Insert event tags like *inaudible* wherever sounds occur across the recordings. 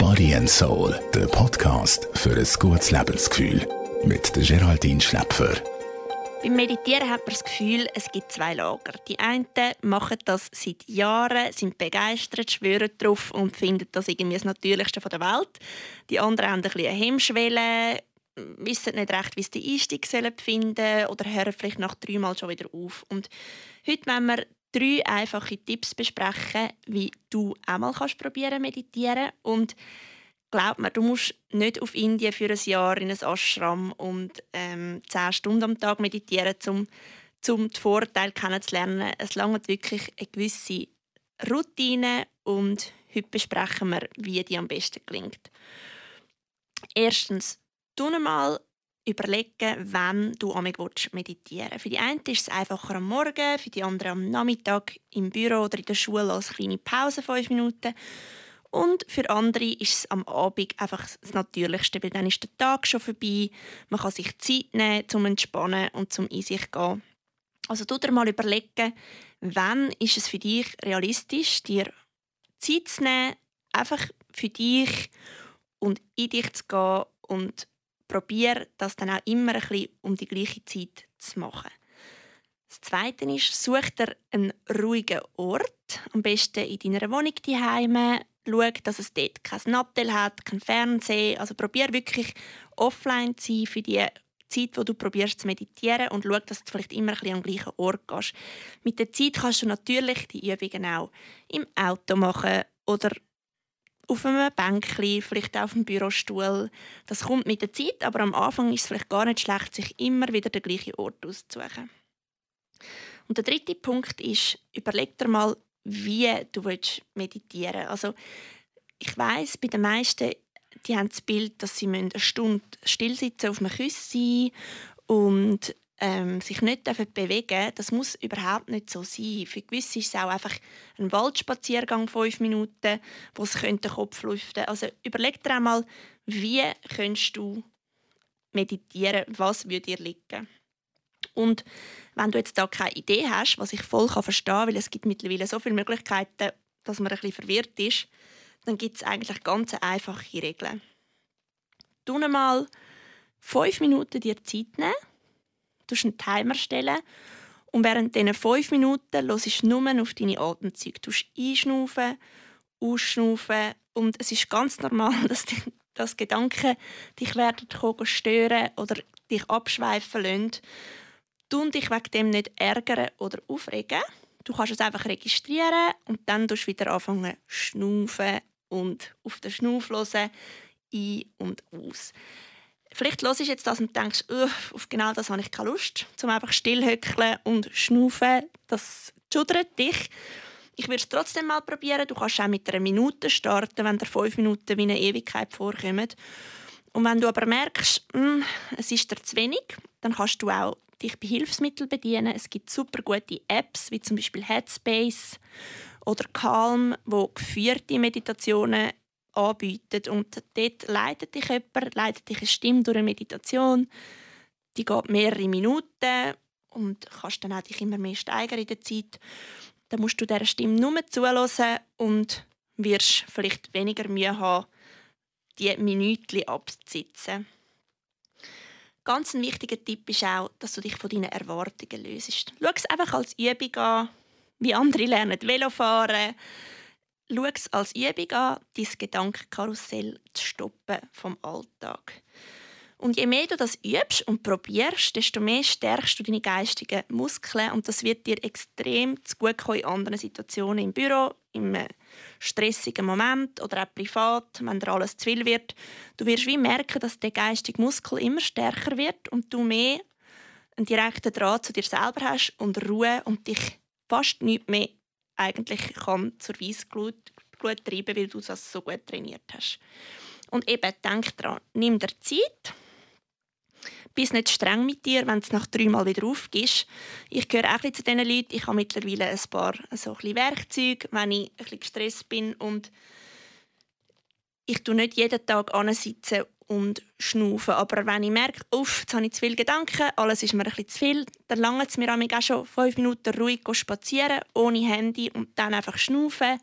Body and Soul, der Podcast für ein gutes Lebensgefühl. Mit der Geraldine Schläpfer. Beim Meditieren hat man das Gefühl, es gibt zwei Lager. Die einen machen das seit Jahren, sind begeistert, schwören darauf und finden das irgendwie das Natürlichste der Welt. Die anderen haben ein bisschen eine Hemmschwelle, wissen nicht recht, wie sie den Einstieg finden sollen oder hören vielleicht nach dreimal schon wieder auf. Und heute wollen wir drei einfache Tipps besprechen, wie du auch mal kannst probieren meditieren und glaub mir, du musst nicht auf Indien für ein Jahr in ein Ashram und ähm, zehn Stunden am Tag meditieren, um, um die Vorteile kennenzulernen. Es langt wirklich eine gewisse Routine und heute besprechen wir, wie die am besten gelingt. Erstens, tu mal überlegen, wann du meditieren willst. Für die einen ist es einfacher am Morgen, für die anderen am Nachmittag im Büro oder in der Schule als kleine Pause, fünf Minuten. Und für andere ist es am Abend einfach das Natürlichste, weil dann ist der Tag schon vorbei. Man kann sich Zeit nehmen, zum Entspannen und zum in sich gehen. Also tu dir mal überlegen, wann ist es für dich realistisch, dir Zeit zu nehmen, einfach für dich und in dich zu gehen und probier das dann auch immer ein bisschen um die gleiche Zeit zu machen. Das Zweite ist, such dir einen ruhigen Ort, am besten in deiner Wohnung daheim schau, dass es dort kein Nattel hat, kein Fernsehen. Also probier wirklich offline zu sein für die Zeit, wo du probierst zu meditieren und schau, dass du vielleicht immer ein bisschen am gleichen Ort gehst. Mit der Zeit kannst du natürlich die Übungen auch im Auto machen oder auf einem Bänkchen, vielleicht auf dem Bürostuhl. Das kommt mit der Zeit, aber am Anfang ist es vielleicht gar nicht schlecht, sich immer wieder den gleichen Ort auszusuchen. Und der dritte Punkt ist, überleg dir mal, wie du meditieren willst. Also ich weiß, bei den meisten, die haben das Bild, dass sie eine Stunde still sitzen auf einem Küssi und ähm, sich nicht bewegen dürfen. Das muss überhaupt nicht so sein. Für gewisse ist es auch einfach ein Waldspaziergang, fünf Minuten, wo es den Kopf lüften Also überleg dir einmal, wie könntest du meditieren, was würde dir liegen. Und wenn du jetzt da keine Idee hast, was ich voll verstehen kann, weil es gibt mittlerweile so viele Möglichkeiten, dass man ein bisschen verwirrt ist, dann gibt es eigentlich ganz einfache Regeln. Du mal fünf Minuten dir Zeit nehmen, du einen Timer stellen und während diesen fünf Minuten hörst du nur auf deine Atemzüge. Du einschnaufen, ausschnaufen und es ist ganz normal, *laughs* dass, die, dass Gedanken dich werden stören oder dich abschweifen lassen du dich wegen dem nicht ärgern oder aufregen. Du kannst es einfach registrieren und dann du wieder anfangen schnaufen und auf den Schnauf hören, ein und aus. Vielleicht hörst du jetzt das und denkst, auf genau das habe ich keine Lust, zum einfach stillhöckeln und schnaufen. Das schudert dich. Ich würde es trotzdem mal probieren. Du kannst auch mit einer Minute starten, wenn dir fünf Minuten wie eine Ewigkeit vorkommen. Und wenn du aber merkst, mh, hm, es ist dir zu wenig, dann kannst du auch dich bei Hilfsmitteln bedienen. Es gibt super gute Apps, wie zum Beispiel Headspace oder Calm, wo geführte Meditationen anbieten. Und dort leitet dich jemand, leitet dich eine Stimme durch eine Meditation. Die geht mehrere Minuten und kannst dann auch dich immer mehr steigern in der Zeit. Dann musst du dieser Stimme nur zuhören und wirst vielleicht weniger Mühe haben, die Minuten abzusitzen. Ganz ein wichtiger Tipp ist auch, dass du dich von deinen Erwartungen löst. Schau es einfach als Übung an, wie andere lernen Velofahren. Schau es als Übung an, dein Gedankenkarussell zu stoppen vom Alltag. Und je mehr du das übst und probierst, desto mehr stärkst du deine geistigen Muskeln und das wird dir extrem zu gut kommen in anderen Situationen im Büro, im stressigen Moment oder auch privat, wenn dir alles zu viel wird. Du wirst wie merken, dass der geistige Muskel immer stärker wird und du mehr einen direkten Draht zu dir selber hast und Ruhe und dich fast nicht mehr eigentlich kann zur Weissglut treiben, weil du das so gut trainiert hast. Und eben, denk daran, nimm dir Zeit, bist nicht streng mit dir, wenn es nach dreimal wieder aufgibst. Ich gehöre auch zu diesen Leuten. Ich habe mittlerweile ein paar so ein Werkzeuge, wenn ich ein bisschen gestresst bin und ich tue nicht jeden Tag sitzen und schnaufen. Aber wenn ich merke, uff, jetzt habe ich zu viele Gedanken, alles ist mir ein zu viel, dann lange es mir auch schon fünf Minuten ruhig spazieren, ohne Handy und dann einfach schnaufen.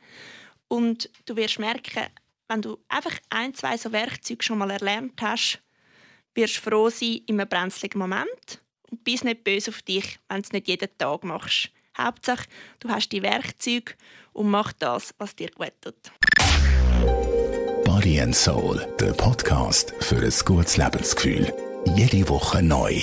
Und du wirst merken, wenn du einfach ein, zwei so Werkzeuge schon mal erlernt hast, wirst du froh sein in einem brenzligen Moment und bist nicht böse auf dich, wenn du es nicht jeden Tag machst. Hauptsache, du hast die Werkzeuge und mach das, was dir gut tut. Body and Soul, der Podcast für ein gutes Lebensgefühl. Jede Woche neu.